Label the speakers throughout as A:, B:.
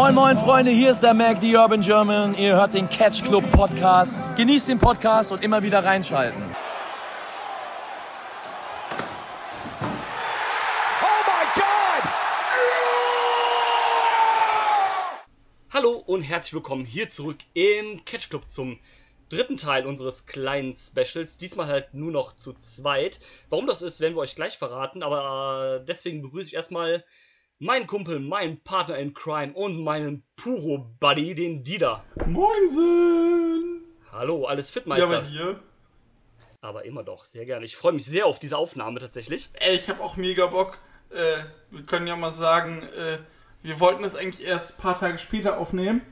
A: Moin moin Freunde, hier ist der Mac, die Urban German. Ihr hört den Catch Club Podcast. Genießt den Podcast und immer wieder reinschalten.
B: Hallo und herzlich willkommen hier zurück im Catch Club zum dritten Teil unseres kleinen Specials. Diesmal halt nur noch zu zweit. Warum das ist, werden wir euch gleich verraten, aber äh, deswegen begrüße ich erstmal meinen Kumpel, meinen Partner in Crime und meinen Puro-Buddy, den Dida.
C: Moinsen!
B: Hallo, alles fit,
C: Ja,
B: Meister?
C: bei dir?
B: Aber immer doch, sehr gerne. Ich freue mich sehr auf diese Aufnahme tatsächlich.
C: Ey, ich hab auch mega Bock. Äh, wir können ja mal sagen, äh, wir wollten das eigentlich erst ein paar Tage später aufnehmen.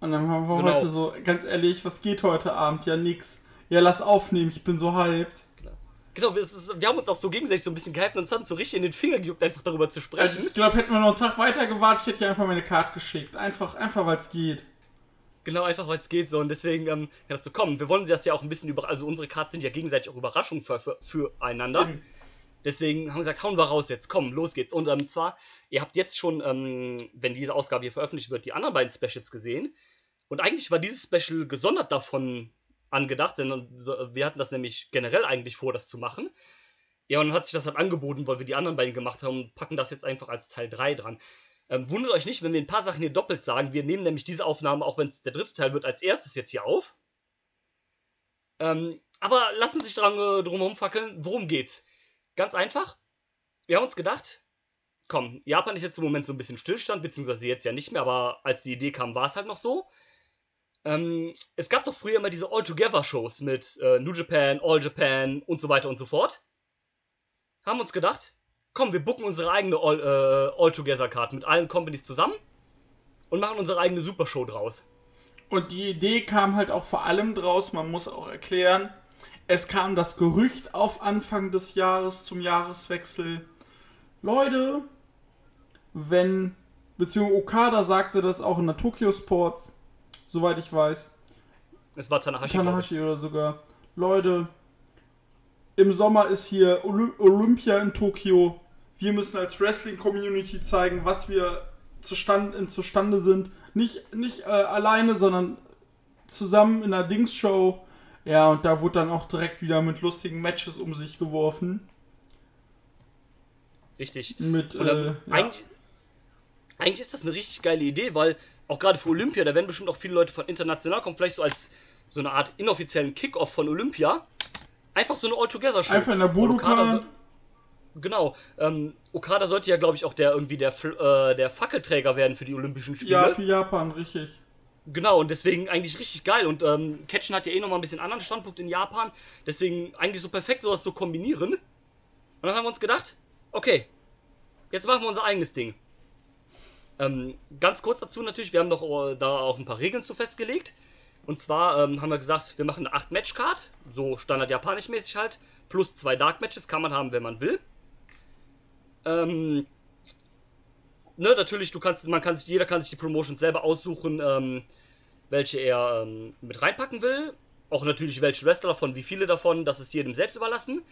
C: Und dann haben wir
B: Genau.
C: heute so, ganz ehrlich, was geht heute Abend? Ja, nix. Ja, lass aufnehmen, ich bin so hyped.
B: Genau, wir, es ist, wir haben uns auch so gegenseitig so ein bisschen gehypt und uns hat uns so richtig in den Finger gejuckt, einfach darüber zu
C: Also
B: sprechen.
C: ich glaube, hätten wir noch einen Tag weiter gewartet, ich hätte dir einfach meine Karte geschickt. Einfach, einfach weil es geht.
B: Genau, einfach weil es geht so. Und deswegen, ähm, ja, dazu kommen. Wir wollen das ja auch ein bisschen über. Also unsere Cards sind ja gegenseitig auch Überraschungen für, für, füreinander.
C: Eben.
B: Deswegen haben wir gesagt, hauen wir raus jetzt. Komm, los geht's. Und ähm, zwar, ihr habt jetzt schon, ähm, wenn diese Ausgabe hier veröffentlicht wird, die anderen beiden Specials gesehen. Und eigentlich war dieses Special gesondert davon angedacht, denn ähm, so- wir hatten das nämlich generell eigentlich vor, das zu machen. Ja, und dann hat sich das halt angeboten, weil wir die anderen beiden gemacht haben und packen das jetzt einfach als Teil 3 dran. Ähm, wundert euch nicht, wenn wir ein paar Sachen hier doppelt sagen. Wir nehmen nämlich diese Aufnahme, auch wenn es der dritte Teil wird, als erstes jetzt hier auf. Ähm, aber lassen sich dran, äh, drum fackeln. Worum geht's? Ganz einfach. Wir haben uns gedacht, komm, Japan ist jetzt im Moment so ein bisschen Stillstand, beziehungsweise jetzt ja nicht mehr, aber als die Idee kam, war es halt noch so. Ähm, es gab doch früher immer diese All-Together-Shows mit äh, New Japan, All Japan und so weiter und so fort. Haben uns gedacht, komm, wir booken unsere eigene All, äh, All-Together-Card mit allen Companies zusammen und machen unsere eigene Supershow draus.
C: Und die Idee kam halt auch vor allem draus, man muss auch erklären, es kam das Gerücht auf Anfang des Jahres zum Jahreswechsel. Leute, wenn, beziehungsweise Okada sagte das auch in der Tokyo Sports, soweit ich weiß,
B: Es war Tanahashi.
C: Tanahashi oder sogar, Leute, im Sommer ist hier Oly Olympia in Tokio. Wir müssen als Wrestling-Community zeigen, was wir zustande, in zustande sind. Nicht, nicht äh, alleine, sondern zusammen in einer Dings-Show. Ja, und da wurde dann auch direkt wieder mit lustigen Matches um sich geworfen.
B: Richtig.
C: Mit, äh, ja.
B: eigentlich, eigentlich ist das eine richtig geile Idee, weil auch gerade für Olympia, da werden bestimmt auch viele Leute von international kommen, vielleicht so als so eine Art inoffiziellen Kickoff von Olympia. Einfach so eine All-Together-Show.
C: Einfach in der Budokan.
B: so- Genau. Ähm, Okada sollte ja, glaube ich, auch der irgendwie der, äh, der Fackelträger werden für die Olympischen Spiele.
C: Ja, für Japan, richtig.
B: Genau, und deswegen eigentlich richtig geil. Und ähm, Ketchen hat ja eh nochmal ein bisschen anderen Standpunkt in Japan. Deswegen eigentlich so perfekt, sowas zu kombinieren. Und dann haben wir uns gedacht, okay, jetzt machen wir unser eigenes Ding. Ähm, ganz kurz dazu natürlich, wir haben doch äh, da auch ein paar Regeln zu festgelegt. Und zwar ähm, haben wir gesagt, wir machen eine 8-Match-Card, so standard japanisch mäßig halt, plus zwei Dark-Matches kann man haben, wenn man will. Ähm, ne, natürlich, du kannst, man kann sich, jeder kann sich die Promotions selber aussuchen, ähm, welche er ähm, mit reinpacken will. Auch natürlich welche Wrestler davon, wie viele davon, das ist jedem selbst überlassen.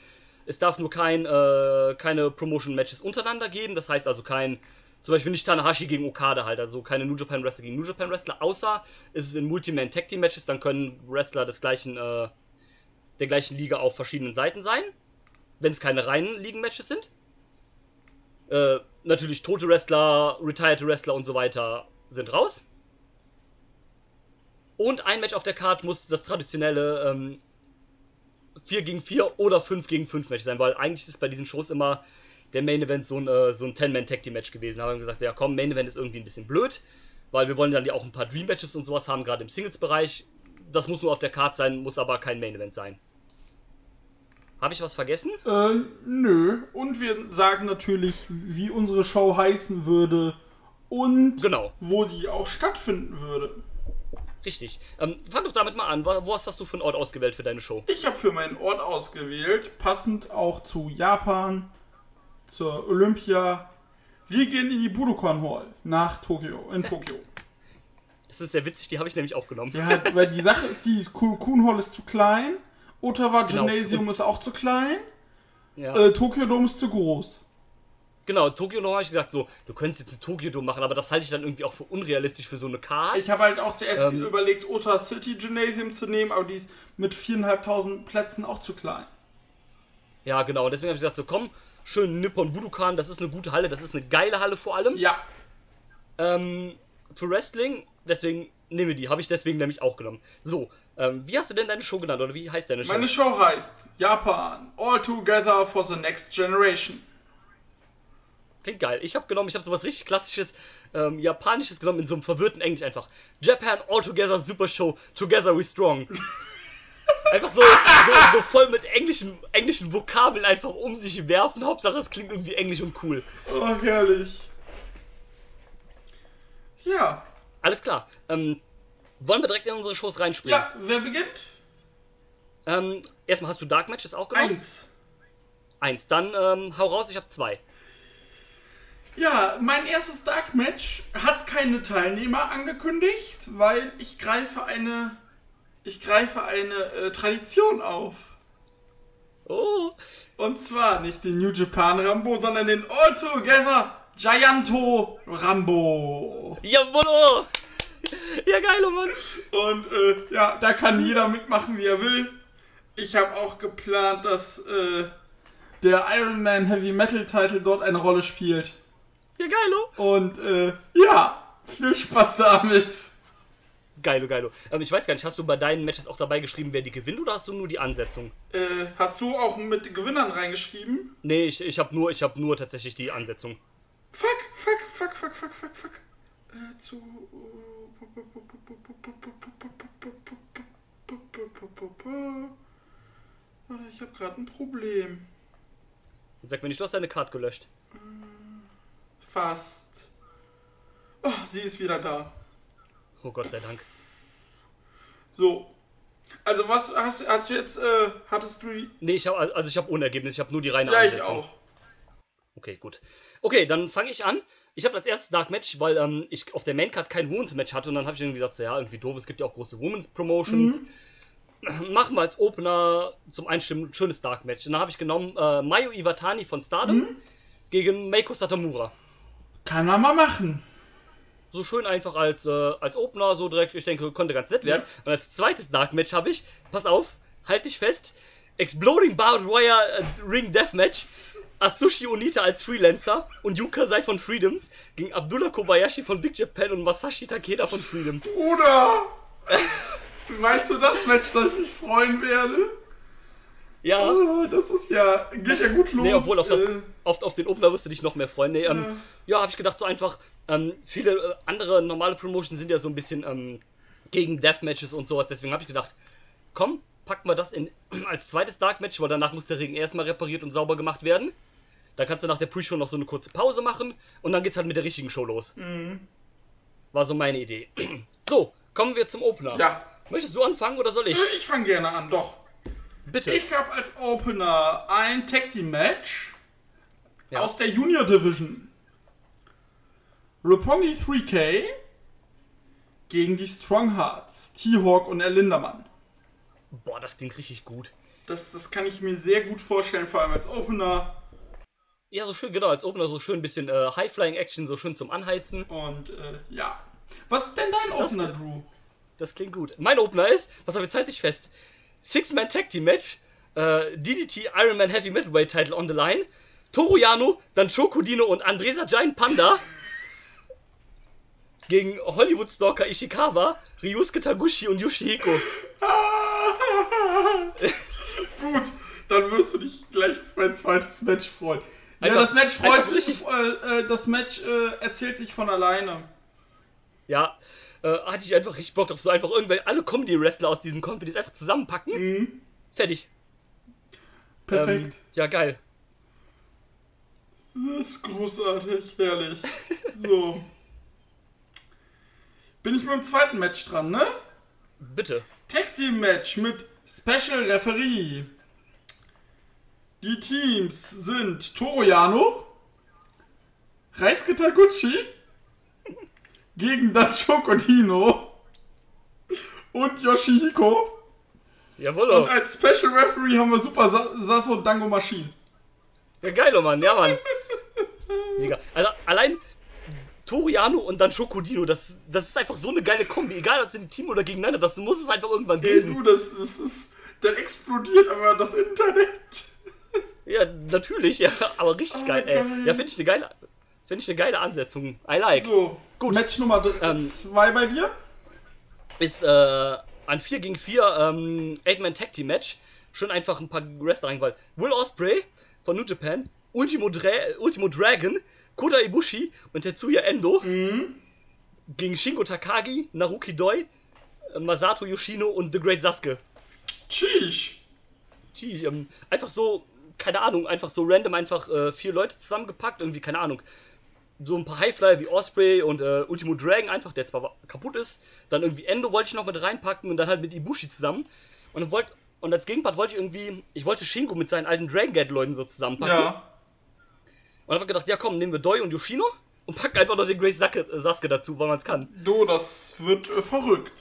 B: Es darf nur kein, äh, keine Promotion-Matches untereinander geben, das heißt also kein, zum Beispiel nicht Tanahashi gegen Okada halt, also keine New Japan Wrestler gegen New Japan Wrestler, außer es ist in Multiman Tag Team Matches, dann können Wrestler des gleichen, äh, der gleichen Liga auf verschiedenen Seiten sein, wenn es keine reinen Ligen-Matches sind. Äh, natürlich tote Wrestler, retired Wrestler und so weiter sind raus. Und ein Match auf der Card muss das traditionelle ähm, 4 gegen 4 oder 5 gegen 5 Match sein, weil eigentlich ist es bei diesen Shows immer der Main Event so ein, äh, so ein 10-Man-Tag-Team-Match gewesen. Da haben wir gesagt, ja komm, Main Event ist irgendwie ein bisschen blöd, weil wir wollen dann ja auch ein paar Dream-Matches und sowas haben, gerade im Singles-Bereich. Das muss nur auf der Card sein, muss aber kein Main Event sein. Habe ich was vergessen?
C: Äh, nö. Und wir sagen natürlich, wie unsere Show heißen würde und
B: Genau.
C: wo die auch stattfinden würde.
B: Richtig. Ähm, fang doch damit mal an. Wo, wo hast du für einen Ort ausgewählt für deine Show?
C: Ich habe für meinen Ort ausgewählt, passend auch zu Japan, zur Olympia. Wir gehen in die Budokan Hall nach Tokio, in Tokio.
B: Das ist sehr witzig, die habe ich nämlich auch genommen.
C: Ja, weil die Sache ist, die Kun Hall ist zu klein, Ottawa
B: Genau.
C: Gymnasium ist auch zu klein,
B: Ja.
C: äh, Tokyo Dome ist zu groß.
B: Genau, Tokio noch habe ich gesagt, so, du könntest jetzt ein Tokio machen, aber das halte ich dann irgendwie auch für unrealistisch für so eine Card.
C: Ich habe halt auch zuerst
B: Ähm.
C: überlegt, Ota City Gymnasium zu nehmen, aber die ist mit 4.500 Plätzen auch zu klein.
B: Ja, genau. Und deswegen habe ich gesagt, so komm, schön Nippon Budokan, das ist eine gute Halle, das ist eine geile Halle vor allem.
C: Ja,
B: Ähm, für Wrestling, deswegen nehmen wir die, habe ich deswegen nämlich auch genommen. So, ähm, wie hast du denn deine Show genannt oder wie heißt deine Show?
C: meine Show heißt Japan All Together for the Next Generation.
B: Klingt geil. Ich habe genommen, ich habe sowas richtig klassisches, ähm, japanisches genommen in so einem verwirrten Englisch einfach. Japan All Together Super Show, Together We Strong. Einfach so, so, so voll mit englischen, englischen Vokabeln einfach um sich werfen. Hauptsache es klingt irgendwie englisch und cool.
C: Oh, herrlich. Ja.
B: Alles klar. Ähm, wollen wir direkt in unsere Shows reinspringen?
C: Ja, wer beginnt?
B: Ähm, erstmal hast du Dark Matches auch genommen?
C: Eins.
B: Eins. Dann ähm, hau raus, ich habe zwei.
C: Ja, mein erstes Dark Match hat keine Teilnehmer angekündigt, weil ich greife eine, ich greife eine äh, Tradition auf.
B: Oh,
C: Und zwar nicht den New Japan Rambo, sondern den All Together Gianto Rambo.
B: jawohl! Ja, geil, oh Mann.
C: Und äh, ja, da kann jeder mitmachen, wie er will. Ich habe auch geplant, dass äh, der Iron Man Heavy Metal Title dort eine Rolle spielt.
B: Ja, geilo.
C: Und äh, ja, viel Spaß damit.
B: Geilo, geilo. Ähm, ich weiß gar nicht, hast du bei deinen Matches auch dabei geschrieben, wer die gewinnt oder hast du nur die Ansetzung?
C: Äh, hast du auch mit Gewinnern reingeschrieben?
B: Nee, ich, ich habe nur, ich hab nur tatsächlich die Ansetzung.
C: Fuck, fuck, fuck, fuck, fuck, fuck, fuck. Äh, zu. Ich habe gerade ein Problem.
B: Sag mir nicht, du hast deine Card gelöscht.
C: Fast. Oh, sie ist wieder da.
B: Oh Gott sei Dank.
C: So. Also was hast, hast du jetzt, äh, hattest du die...
B: Nee, ich habe also ich habe ohne Ergebnis, ich habe nur die reine
C: Ja, ich
B: Ansetzung.
C: auch.
B: Okay, gut. Okay, dann fange ich an. Ich habe als erstes Dark Match, weil ähm, ich auf der Maincard kein Women's Match hatte und dann habe ich irgendwie gesagt, so, ja, irgendwie doof, es gibt ja auch große Women's Promotions. Machen wir als Opener zum Einstimmen ein schönes Dark Match. Und dann habe ich genommen äh, Mayu Iwatani von Stardom gegen Meiko Satomura.
C: Kann man mal machen.
B: So schön einfach als, äh, als Opener, so direkt, ich denke, konnte ganz nett werden. Und als zweites Dark Match habe ich, pass auf, halt dich fest, Exploding Barbed Wire äh, Ring Deathmatch, Atsushi Onita als Freelancer und Yuka Sai von Freedoms gegen Abdullah Kobayashi von Big Japan und Masashi Takeda von Freedoms.
C: Bruder! Meinst du das Match, dass ich mich freuen werde?
B: Ja,
C: Ah, das ist ja, geht ja gut los.
B: nee, obwohl auf, das,
C: Äh,
B: auf, auf den Opener wirst du dich noch mehr freuen. Nee, ähm, ja, habe ich gedacht, so einfach, ähm, viele äh, andere normale Promotions sind ja so ein bisschen ähm, gegen Deathmatches und sowas, deswegen habe ich gedacht, komm, packen wir das in, als zweites Dark Match, weil danach muss der Ring erstmal repariert und sauber gemacht werden. Da kannst du nach der Pre-Show noch so eine kurze Pause machen und dann geht's halt mit der richtigen Show los. War so meine Idee. So, kommen wir zum Opener.
C: ja,
B: Möchtest du anfangen oder soll ich?
C: ich fange gerne an, doch.
B: Bitte.
C: Ich habe als Opener ein Tag Team Match
B: Ja.
C: aus der Junior Division. Roppongi 3K gegen die Strong Hearts, T-Hawk und Erlindermann.
B: Boah, das klingt richtig gut.
C: Das, das kann ich mir sehr gut vorstellen, vor allem als Opener.
B: Ja, so schön, genau, als Opener so schön ein bisschen äh, High-Flying-Action, so schön zum Anheizen.
C: Und äh, ja. Was ist denn dein
B: Das-
C: Opener, Drew?
B: Das klingt gut. Mein Opener ist, was habe ich zeitlich fest? Six-Man Tag Team Match, äh, DDT Iron Man Heavy Middleweight Title on the line, Toru Yano, dann Chokodino und Andresa Giant Panda gegen Hollywood Stalker Ishikawa, Ryusuke Taguchi und Yoshihiko.
C: Gut, dann wirst du dich gleich auf mein zweites Match freuen. Ja,
B: Einfach-
C: das Match freut sich, äh, äh, das Match äh, erzählt sich von alleine.
B: Ja, äh, hatte ich einfach richtig Bock drauf, so einfach irgendwelche, alle Comedy-Wrestler aus diesen Companies einfach zusammenpacken. Fertig.
C: Perfekt.
B: Ähm, ja, geil.
C: Das ist großartig, herrlich. So. Bin ich mit dem zweiten Match dran, ne?
B: Bitte.
C: Tag Team Match mit Special Referee. Die Teams sind Toroyano, Reisuke Taguchi gegen Dacho Dino und Yoshihiko.
B: Jawohl.
C: Und als Special Referee haben wir Super Sa Sasso Dango Machine.
B: Ja, geil, oh Mann. Ja, Mann. Mega. Also allein Toriano und dann Schokodino, das, das ist einfach so eine geile Kombi. Egal ob es im Team oder gegeneinander, das muss es einfach irgendwann
C: Ey,
B: geben.
C: du, das, das ist. Dann explodiert aber das Internet.
B: Ja, natürlich, ja, aber richtig
C: Oh,
B: geil, ey.
C: geil.
B: Ja, finde ich eine geile, finde ich eine geile Ansetzung. I like.
C: So,
B: Gut.
C: Match Nummer 2
B: Ähm,
C: bei dir?
B: Ist äh, ein 4 gegen 4 ähm, 8-Man Tag Team Match. Schon einfach ein paar Wrestler reingewalt. Will Osprey von New Japan, Ultimo, Dra Ultimo Dragon, Kota Ibushi und Tetsuya Endo gegen Shingo Takagi, Naruki Doi, Masato Yoshino und The Great Sasuke.
C: Tschüss.
B: Gee, ähm, einfach so, keine Ahnung, einfach so random einfach äh, vier Leute zusammengepackt, irgendwie, keine Ahnung. So ein paar Highflyer wie Osprey und äh, Ultimo Dragon einfach, der zwar kaputt ist. Dann irgendwie Endo wollte ich noch mit reinpacken und dann halt mit Ibushi zusammen. Und dann wollt, und als Gegenpart wollte ich irgendwie, ich wollte Shingo mit seinen alten Dragon Gate Leuten so zusammenpacken.
C: Ja.
B: Und dann hab ich gedacht, ja komm, nehmen wir Doi und Yoshino und packen einfach noch den Grace Sasuke, äh, Sasuke dazu, weil man es kann.
C: Du, das wird äh, verrückt.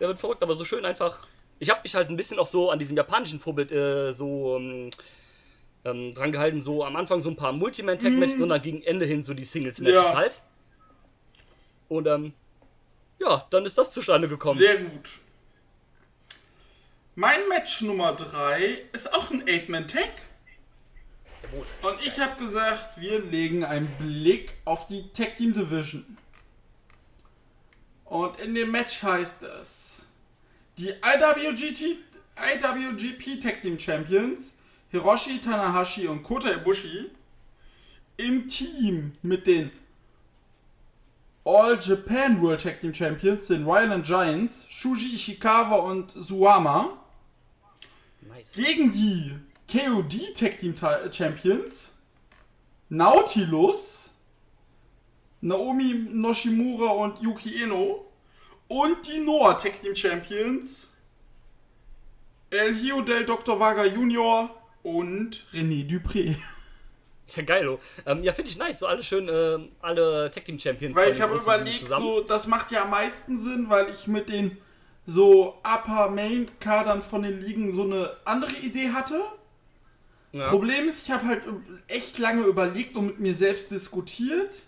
B: Der wird verrückt, aber so schön einfach. Ich habe mich halt ein bisschen auch so an diesem japanischen Vorbild äh, so ähm, ähm, dran gehalten, so am Anfang so ein paar Multiman-Tag-Matches und dann gegen Ende hin so die Singles-Matches
C: Ja.
B: halt. Und ähm, ja, dann ist das zustande gekommen.
C: Sehr gut. Mein Match Nummer 3 ist auch ein 8-Man-Tag. Und ich habe gesagt, wir legen einen Blick auf die Tag Team Division. Und in dem Match heißt es, die IWGT, IWGP Tag Team Champions Hiroshi Tanahashi und Kota Ibushi im Team mit den All Japan World Tag Team Champions, den Violent Giants, Shuji Ishikawa und Suwama
B: Nice.
C: gegen die KOD Tag Team Champions, Nautilus, Naomi Noshimura und Yuki Eno und die Noah Tag Team Champions, El Hijo del Dr. Vaga Jr. und René Dupré.
B: Ja, geil, oh. ähm, Ja, finde ich nice. So alle schön, äh, alle Tag-Team-Champions.
C: Weil
B: von
C: ich habe überlegt, so, das macht ja am meisten Sinn, weil ich mit den so Upper Main Kadern von den Ligen so eine andere Idee hatte.
B: Ja.
C: Problem ist, ich habe halt echt lange überlegt und mit mir selbst diskutiert,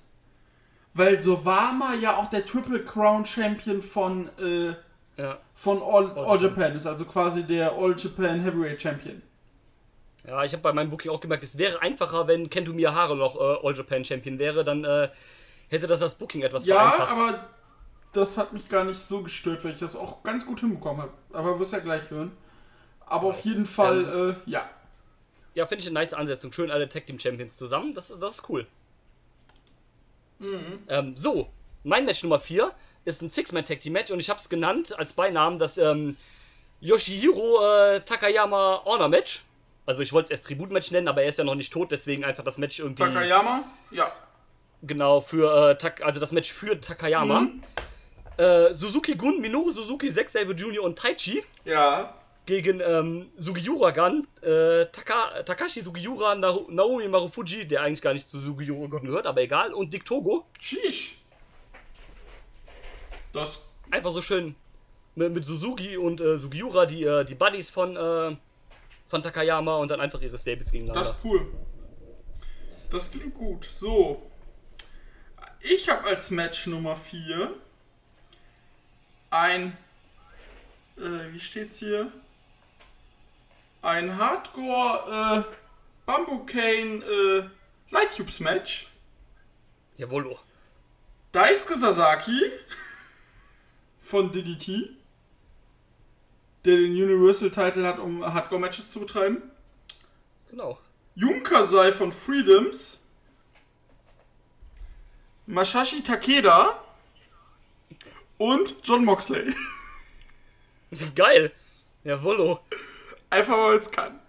C: weil Sowama ja auch der Triple Crown Champion von, äh,
B: Ja.
C: von All,
B: All
C: All
B: Japan.
C: Japan ist, also quasi der All Japan Heavyweight Champion.
B: Ja, ich habe bei meinem Booking auch gemerkt, es wäre einfacher, wenn Kento Miyahara noch äh, All Japan Champion wäre, dann äh, hätte das das Booking etwas
C: Ja,
B: vereinfacht.
C: aber das hat mich gar nicht so gestört, weil ich das auch ganz gut hinbekommen habe. Aber wirst ja gleich hören. Aber auf jeden Fall, äh, ja.
B: Ja, finde ich eine nice Ansetzung. Schön alle Tag Team Champions zusammen. Das, das ist cool. Ähm, so, mein Match Nummer 4 ist ein Six-Man Tag Team Match und ich habe es genannt als Beinamen das ähm, Yoshihiro äh, Takayama Honor Match. Also ich wollte es erst Tribut-Match nennen, aber er ist ja noch nicht tot, deswegen einfach das Match irgendwie
C: Takayama? Ja.
B: genau für äh, Tak also das Match für Takayama. Äh, Suzuki Gun, Minoru Suzuki, Zack Sabre Jr. und Taichi
C: Ja.
B: Gegen ähm, Sugiura Gun, äh, Taka, Takashi Sugiura, Na Naomi Marufuji, der eigentlich gar nicht zu Sugiura Gun gehört, aber egal, und Dick Togo.
C: Sheesh. Das,
B: Einfach so schön mit, mit Suzuki und äh, Sugiura, die, äh, die Buddies von, äh, von Takayama und dann einfach ihre Stables gegeneinander.
C: das ist cool. Das klingt gut. So. Ich habe als Match Nummer 4 ein. Äh, wie steht's hier? Ein Hardcore äh, Bamboo Cane äh, Light Tubes Match.
B: Jawohl. oh.
C: Daisuke Sasaki von DDT, der den Universal Title hat, um Hardcore Matches zu betreiben.
B: Genau.
C: Yunkasai von Freedoms. Masashi Takeda. Und John Moxley.
B: Geil. Jawohl.
C: Einfach weil es kann.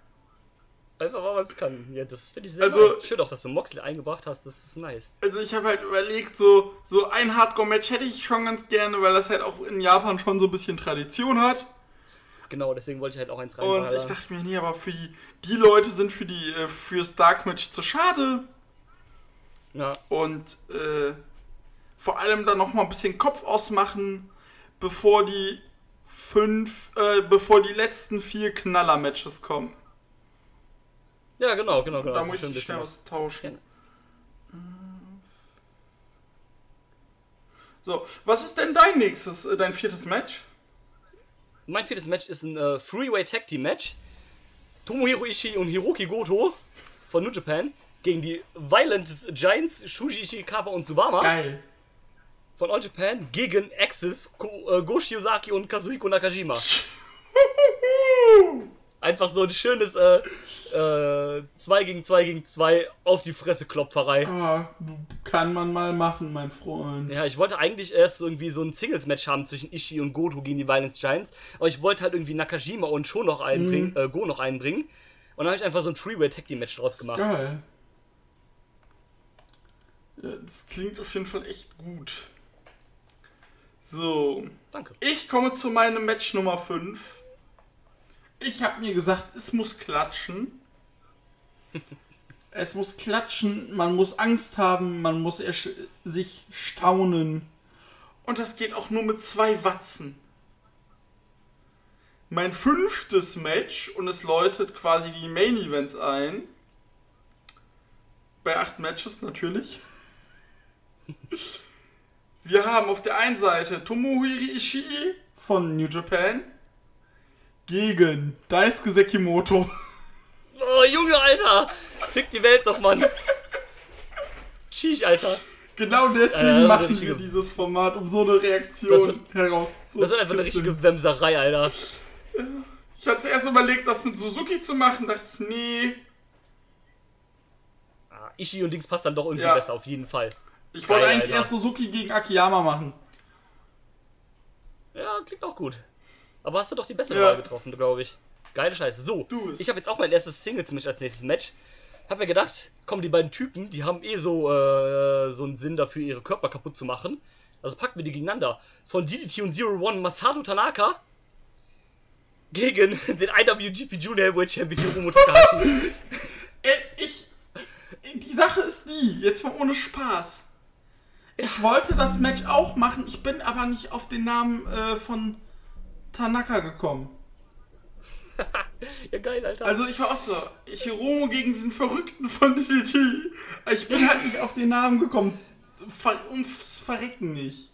B: Einfach weil man es kann. Ja, das finde ich sehr
C: Also-
B: nice. Schön auch, dass du Moxley eingebracht hast, das ist nice.
C: Also ich habe halt überlegt, so, so ein Hardcore-Match hätte ich schon ganz gerne, weil das halt auch in Japan schon so ein bisschen Tradition hat.
B: Genau, deswegen wollte ich halt auch eins
C: Und
B: reinballern.
C: ich dachte mir, nee, aber für die, die Leute sind für die äh, fürs Dark Match zu schade.
B: ja,
C: Und äh, vor allem dann noch mal ein bisschen Kopf ausmachen, bevor die fünf, äh, bevor die letzten vier Knaller-Matches kommen.
B: Ja, genau, genau, genau.
C: Da muss ich schnell was tauschen. Ja. So, was ist denn dein nächstes, äh, dein viertes Match?
B: Mein viertes Match ist ein äh, Three-Way Tag Team Match. Tomohiro Ishii und Hiroki Goto von New Japan gegen die Violent Giants Shuji Ishikawa und Subama.
C: Geil
B: von All Japan gegen Axis, Ko äh, Go Shiozaki und Kazuhiko Nakajima. Einfach so ein schönes äh, äh, 2 gegen 2 gegen 2 auf die Fresse Klopferei.
C: Ah, kann man mal machen, mein Freund.
B: Ja, ich wollte eigentlich erst irgendwie so ein Singles-Match haben zwischen Ishii und Goto gegen die Violence Giants, aber ich wollte halt irgendwie Nakajima und Sho noch einbringen,
C: Mhm.
B: äh, Go noch einbringen. Und dann habe ich einfach so ein Freeway Tag Team Match draus gemacht.
C: Geil. Ja, das klingt auf jeden Fall echt gut. So,
B: Danke.
C: ich komme zu meinem Match Nummer 5. Ich habe mir gesagt, es muss klatschen. es muss klatschen, man muss Angst haben, man muss sich staunen. Und das geht auch nur mit zwei Watzen. Mein fünftes Match, und es läutet quasi die Main Events ein. Bei acht Matches natürlich. Wir haben auf der einen Seite Tomohiro Ishii von New Japan gegen Daisuke Sekimoto.
B: Oh, Junge, Alter! Fick die Welt doch, Mann! Tschüss, Alter!
C: Genau deswegen
B: Äh,
C: machen
B: richtige-
C: wir dieses Format, um so eine Reaktion herauszukitzeln.
B: Das ist einfach eine richtige Wemserei, Alter.
C: Ich hatte zuerst überlegt, das mit Suzuki zu machen, dachte ich, nee.
B: Ah, Ishii und Dings passt dann doch irgendwie
C: Ja.
B: besser, auf jeden Fall.
C: Ich wollte eigentlich
B: Alter.
C: erst Suzuki gegen Akiyama machen.
B: Ja, klingt auch gut. Aber hast du doch die bessere
C: Ja.
B: Wahl getroffen, glaube ich. Geile Scheiße. So, ich habe jetzt auch mein erstes Singles-Match als nächstes Match. Hab mir gedacht, komm, die beiden Typen, die haben eh so, äh, so einen Sinn dafür, ihre Körper kaputt zu machen. Also packen wir die gegeneinander. Von DDT und Zero One Masato Tanaka gegen den IWGP Junior Heavyweight Champion Hiromu Takahashi.
C: Ich. Die Sache ist die, jetzt mal ohne Spaß. Ich wollte das Match auch machen, ich bin aber nicht auf den Namen äh, von Tanaka gekommen.
B: ja, geil, Alter.
C: Also ich war auch so, Hiromo gegen diesen Verrückten von DDT. Ich bin halt nicht auf den Namen gekommen. Ver ums Verrecken nicht.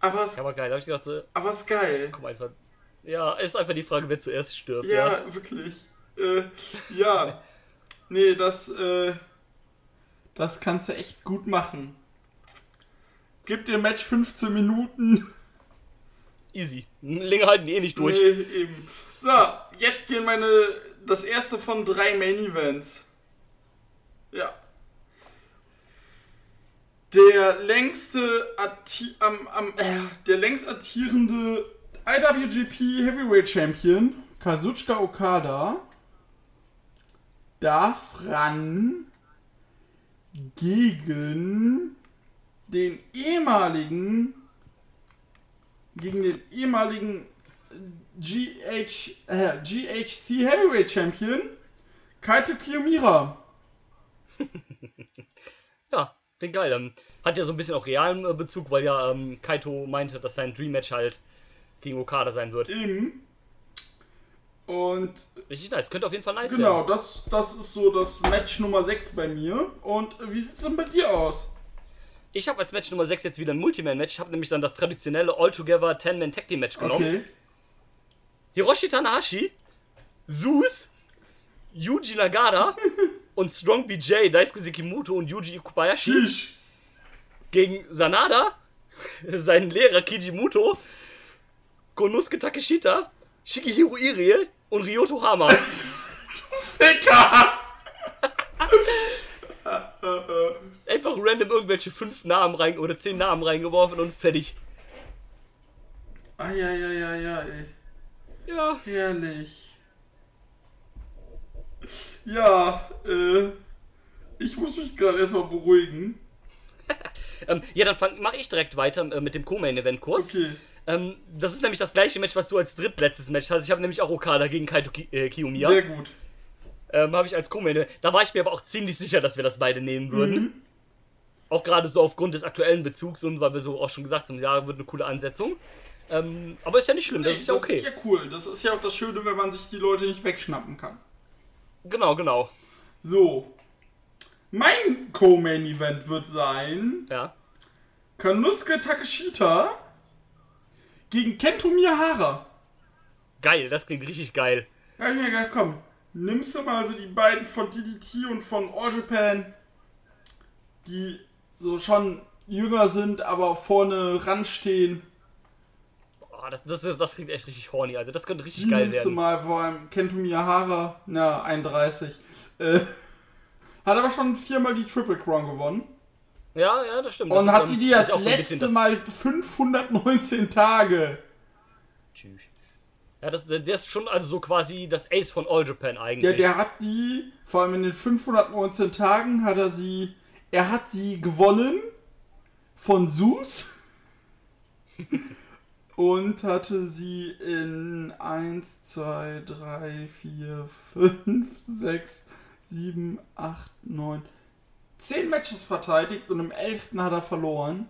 C: Aber es,
B: ja, aber geil. Hab ich gedacht, so,
C: aber es ist geil.
B: komm einfach. Ja, ist einfach die Frage, wer zuerst stirbt.
C: Ja,
B: Ja.
C: wirklich. Äh, ja. Nee, das, äh, das kannst du echt gut machen. Gib dir Match 15 Minuten.
B: Easy. Länger halten die eh nicht durch.
C: Nee, eben. So, jetzt gehen meine, das erste von drei Main Events. Ja. Der längste, atti am, am, äh, der längst attierende IWGP Heavyweight Champion, Kazuchika Okada, darf ran gegen den ehemaligen, gegen den ehemaligen GH, äh, GHC Heavyweight Champion, Kaito Kiyomira.
B: Ja, den geil. Ähm, hat ja so ein bisschen auch realen äh, Bezug, weil ja ähm, Kaito meinte, dass sein Dream Match halt gegen Okada sein wird.
C: Eben. Und
B: Richtig nice. Könnte auf jeden Fall nice
C: genau,
B: werden.
C: das, das ist so das Match Nummer 6 bei mir. Und äh, wie sieht's denn bei dir aus?
B: Ich habe als Match Nummer 6 jetzt wieder ein Multiman-Match. Ich habe nämlich dann das traditionelle All-Together 10-Man Tag Team Match genommen.
C: Okay.
B: Hiroshi Tanahashi, Zeus, Yuji Nagata und Strong BJ, Daisuke Sekimoto und Yuji Kobayashi
C: Tschüss.
B: gegen Sanada, seinen Lehrer Kijimuto, Konosuke Takeshita, Shigehiro Irie und Ryoto Hama.
C: Ficker!
B: Einfach random irgendwelche fünf Namen rein oder zehn Namen reingeworfen und fertig.
C: Eieieiei.
B: Ja,
C: Herrlich. Ja, äh. Ich muss mich gerade erstmal beruhigen.
B: ähm, ja dann mache ich direkt weiter äh, mit dem Co-Main-Event kurz.
C: Okay.
B: Ähm, das ist nämlich das gleiche Match, was du als drittletztes Match hast. Ich habe nämlich auch Okada gegen Kaito Ki äh, Kiyomiya.
C: Sehr gut.
B: ähm, habe ich als Co-Main. Da war ich mir aber auch ziemlich sicher, dass wir das beide nehmen würden.
C: Mhm.
B: Auch gerade so aufgrund des aktuellen Bezugs und weil wir so auch schon gesagt haben, ja, wird eine coole Ansetzung. Ähm, aber ist ja nicht schlimm, das ist ja okay.
C: Das ist ja cool. Das ist ja auch das Schöne, wenn man sich die Leute nicht wegschnappen kann.
B: Genau, genau.
C: So. Mein Co-Main-Event wird sein
B: Ja.
C: Kanuske Takeshita gegen Kento Miyahara.
B: Geil, das klingt richtig geil.
C: Hab ich mir gedacht, komm, nimmst du mal so die beiden von DDT und von All Japan, die so schon jünger sind, aber vorne ranstehen.
B: Oh, das, das, das klingt echt richtig horny. Also das könnte richtig
C: Die
B: geil werden.
C: mal, vor allem Kento Miyahara, na, 31. Äh, hat aber schon viermal die Triple Crown gewonnen.
B: Ja, ja, das stimmt.
C: Und
B: das
C: hat die die das letzte
B: das-
C: Mal 519 Tage.
B: Tschüss. Ja, das, der ist schon also so quasi das Ace von All Japan eigentlich.
C: Ja, der hat die, vor allem in den 519 Tagen hat er sie, er hat sie gewonnen von Zeus und hatte sie in 1, 2, 3, 4, 5, 6, 7, 8, 9, 10 Matches verteidigt und im 11. hat er verloren.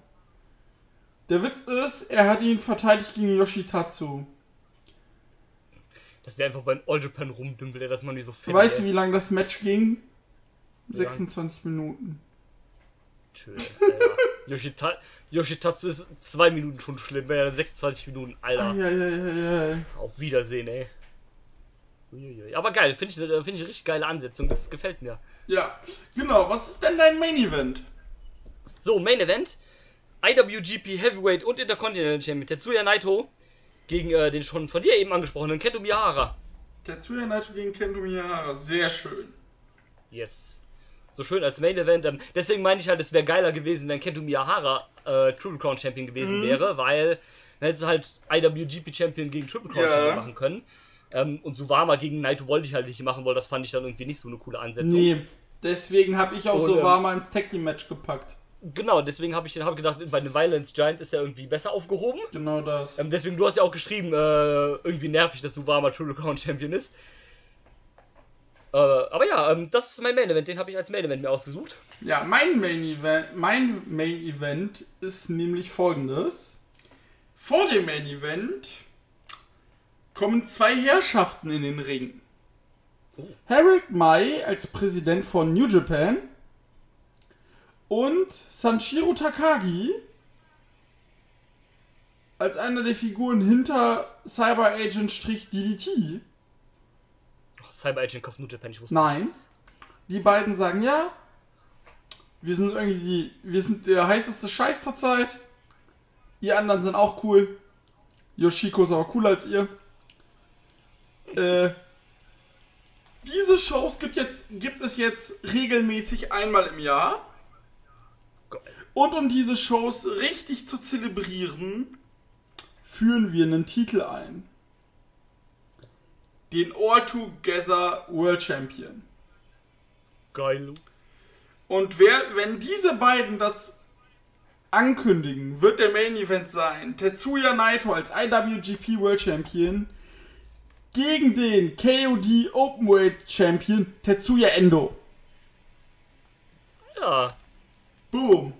C: Der Witz ist, er hat ihn verteidigt gegen Yoshitatsu.
B: Dass der einfach bei All Japan rumdümpelt, dass man nicht so findet.
C: Weißt du, wie lange das Match ging? 26 Minuten.
B: Ja. Yoshita Yoshitatsu ist zwei Minuten schon schlimm, er 26 Minuten, Alter.
C: Eieieiei.
B: Auf Wiedersehen, ey. Uiuiui. Aber geil, finde ich, äh, find ich eine richtig geile Ansetzung, das gefällt mir.
C: Ja, genau. Was ist denn dein Main Event?
B: So, Main Event. IWGP Heavyweight und Intercontinental Champion Tetsuya Naito gegen äh, den schon von dir eben angesprochenen Kento Miyahara.
C: Tetsuya Naito gegen Kento Miyahara. Sehr schön.
B: Yes. So schön als Main Event. Ähm, deswegen meine ich halt, es wäre geiler gewesen, wenn Kento Miyahara äh, Triple Crown Champion gewesen
C: Mhm.
B: wäre, weil dann hättest du halt IWGP Champion gegen Triple Crown
C: Ja.
B: Champion machen können. Ähm, und Suwama gegen Naito wollte ich halt nicht machen, weil das fand ich dann irgendwie nicht so eine coole Ansetzung.
C: Nee, deswegen habe ich auch
B: Und,
C: so
B: ähm,
C: ins Tag Team Match gepackt.
B: Genau, deswegen habe ich den hab gedacht, bei einem Violence Giant ist er irgendwie besser aufgehoben.
C: Genau das.
B: Ähm, deswegen, du hast ja auch geschrieben, äh, irgendwie nervig, dass Suwama Triple Crown Champion ist. Äh, aber ja, ähm, das ist mein Main Event, den habe ich als Main Event mir ausgesucht.
C: Ja, mein Main Event, mein Main Event ist nämlich folgendes. Vor dem Main Event kommen zwei Herrschaften in den Ring. Harold Mai als Präsident von New Japan und Sanshiro Takagi als einer der Figuren hinter Cyber Agent DDT.
B: Oh, Cyber Agent Kopf New Japan, ich wusste
C: Nein. Die beiden sagen ja. Wir sind irgendwie die, wir sind der heißeste Scheiß zur Zeit. Ihr anderen sind auch cool. Yoshiko ist aber cooler als ihr. Äh, diese Shows gibt, jetzt, gibt es jetzt regelmäßig einmal im Jahr. Und um diese Shows richtig zu zelebrieren, führen wir einen Titel ein. Den All Together World Champion.
B: Geil.
C: Und wer, wenn diese beiden das ankündigen, wird der Main Event sein Tetsuya Naito als IWGP World Champion gegen den KOD Openweight Champion Tetsuya Endo.
B: Ja,
C: Boom.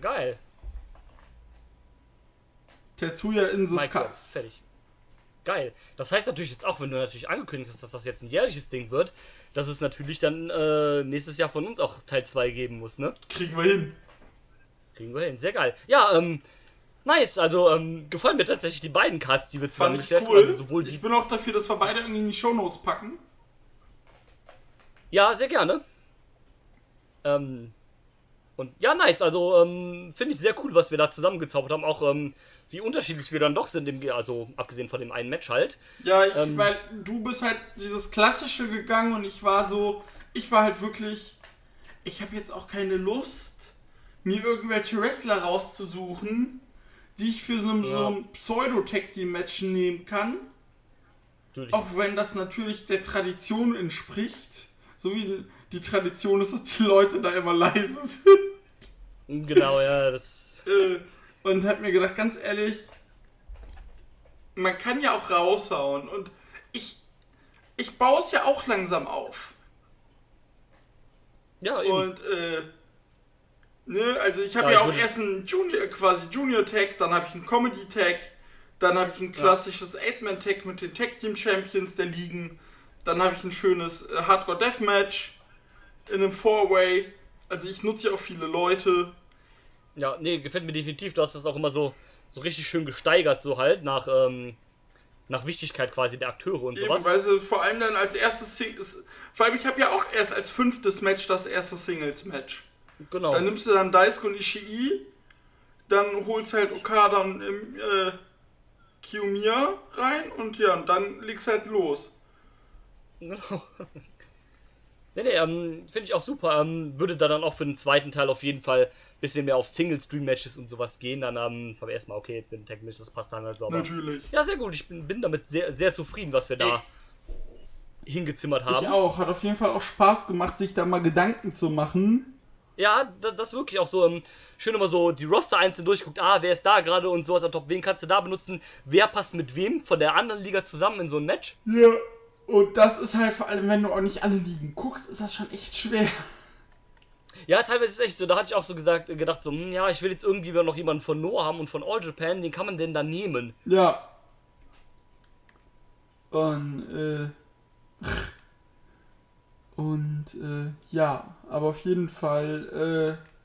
B: geil.
C: Tetsuya in the Skies.
B: fertig. Geil. Das heißt natürlich jetzt auch, wenn du natürlich angekündigt hast, dass das jetzt ein jährliches Ding wird, dass es natürlich dann äh, nächstes Jahr von uns auch Teil 2 geben muss, ne?
C: Kriegen wir hin.
B: Kriegen wir hin. Sehr geil. Ja, ähm, nice. Also, ähm, gefallen mir tatsächlich die beiden Cards, die wir zusammengestellt haben.
C: cool.
B: Also sowohl die
C: Ich bin auch dafür, dass wir beide irgendwie in die Shownotes packen.
B: Ja, sehr gerne. Ähm, und ja, nice. Also ähm, finde ich sehr cool, was wir da zusammengezaubert haben. Auch ähm, wie unterschiedlich wir dann doch sind, im, also abgesehen von dem einen Match halt.
C: Ja, ich,
B: Ähm.
C: weil du bist halt dieses Klassische gegangen und ich war so, ich war halt wirklich, ich habe jetzt auch keine Lust, mir irgendwelche Wrestler rauszusuchen, die ich für so ein,
B: Ja.
C: so ein Pseudo-Tag-Team-Match nehmen kann.
B: Natürlich.
C: Auch wenn das natürlich der Tradition entspricht. So wie die Tradition ist, dass die Leute da immer leise sind.
B: Genau, ja, das.
C: Äh, und hab mir gedacht, ganz ehrlich, man kann ja auch raushauen und ich, ich baue es ja auch langsam auf.
B: Ja, eben.
C: Und, äh, ne, also ich habe
B: Ja,
C: ja,
B: ich
C: auch
B: würde-
C: erst einen Junior, quasi Junior Tag, dann habe ich einen Comedy Tag, dann habe ich ein klassisches Eight-Man Tag mit den Tag Team Champions der Ligen, dann habe ich ein schönes äh, Hardcore Deathmatch in einem Four-Way. Also ich nutze ja auch viele Leute.
B: Ja, nee, gefällt mir definitiv. Du hast das auch immer so, so richtig schön gesteigert, so halt, nach, ähm, nach Wichtigkeit quasi der Akteure und
C: Eben,
B: sowas.
C: weil sie vor allem dann als erstes Singles. Vor allem, ich habe ja auch erst als fünftes Match das erste Singles-Match.
B: Genau.
C: Dann nimmst du dann Daisuke und Ishii, dann holst halt Okada und ähm, äh, Kiyomiya rein und ja, und dann legst halt los.
B: Genau. nee, nee, ähm, finde ich auch super. Ähm, würde da dann auch für den zweiten Teil auf jeden Fall ein bisschen mehr auf Single-Stream-Matches und sowas gehen. Dann ähm, aber erstmal, okay, jetzt mit dem Tag-Match, das passt dann halt so. Aber
C: Natürlich.
B: ja, sehr gut. Ich bin, bin damit sehr, sehr zufrieden, was wir da hingezimmert haben.
C: Ich auch. Hat auf jeden Fall auch Spaß gemacht, sich da mal Gedanken zu machen.
B: Ja, da, das ist wirklich auch so ähm, schön immer so die Roster einzeln durchguckt, ah, wer ist da gerade und sowas, top, wen kannst du da benutzen, wer passt mit wem von der anderen Liga zusammen in so ein Match.
C: Ja. Und das ist halt vor allem, wenn du auch nicht alle Ligen guckst, ist das schon echt schwer.
B: Ja, teilweise ist es echt so, da hatte ich auch so gesagt, gedacht so, hm, ja, ich will jetzt irgendwie noch jemanden von Noah haben und von All Japan, den kann man denn da nehmen?
C: Ja. Und, äh. Und, äh, ja. Aber auf jeden Fall, äh.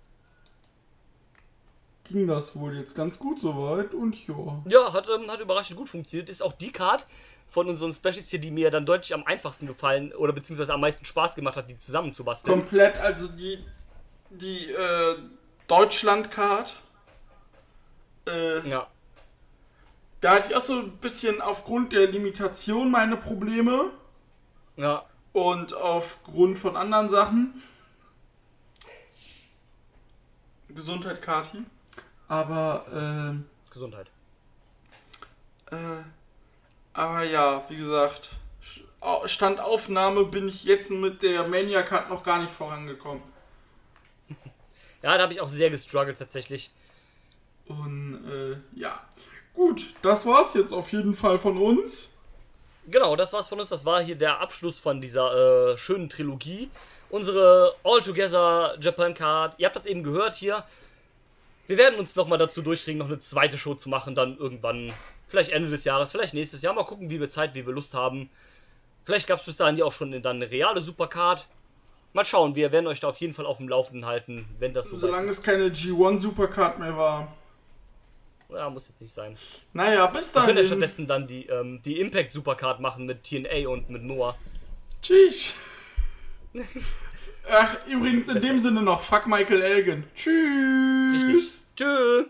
C: Ging das wohl jetzt ganz gut soweit und ja.
B: Ja, hat, ähm, hat überraschend gut funktioniert. Ist auch die Card von unseren Specials hier, die mir dann deutlich am einfachsten gefallen oder beziehungsweise am meisten Spaß gemacht hat, die zusammenzubasteln.
C: Komplett, also die, die, äh, Deutschland-Card. Äh,
B: Ja.
C: da hatte ich auch so ein bisschen aufgrund der Limitation meine Probleme.
B: Ja.
C: Und aufgrund von anderen Sachen. Gesundheit, Kati. Aber, ähm,
B: Gesundheit.
C: äh, aber ja, wie gesagt, Standaufnahme bin ich jetzt mit der Mania Card noch gar nicht vorangekommen.
B: Ja, da habe ich auch sehr gestruggelt tatsächlich.
C: Und, äh, ja. Gut, das war's jetzt auf jeden Fall von uns.
B: Genau, das war's von uns. Das war hier der Abschluss von dieser äh, schönen Trilogie. Unsere All-Together Japan Card. Ihr habt das eben gehört hier. Wir werden uns nochmal dazu durchkriegen, noch eine zweite Show zu machen. Dann irgendwann, vielleicht Ende des Jahres, vielleicht nächstes Jahr. Mal gucken, wie wir Zeit, wie wir Lust haben. Vielleicht gab es bis dahin ja auch schon dann eine reale Supercard. Mal schauen, wir werden euch da auf jeden Fall auf dem Laufenden halten, wenn das so
C: Solange es keine G1 Supercard mehr war.
B: Ja, muss jetzt nicht sein.
C: Naja, bis
B: Wir können ja stattdessen dann die, ähm, die Impact Supercard machen mit TNA und mit Noah.
C: Tschüss. Ach, übrigens in dem Sinne noch, fuck Michael Elgin. Tschüss.
B: Richtig. Tschüss.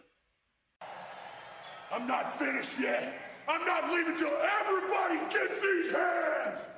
D: I'm not finished yet. I'm not leaving till everybody gets these hands.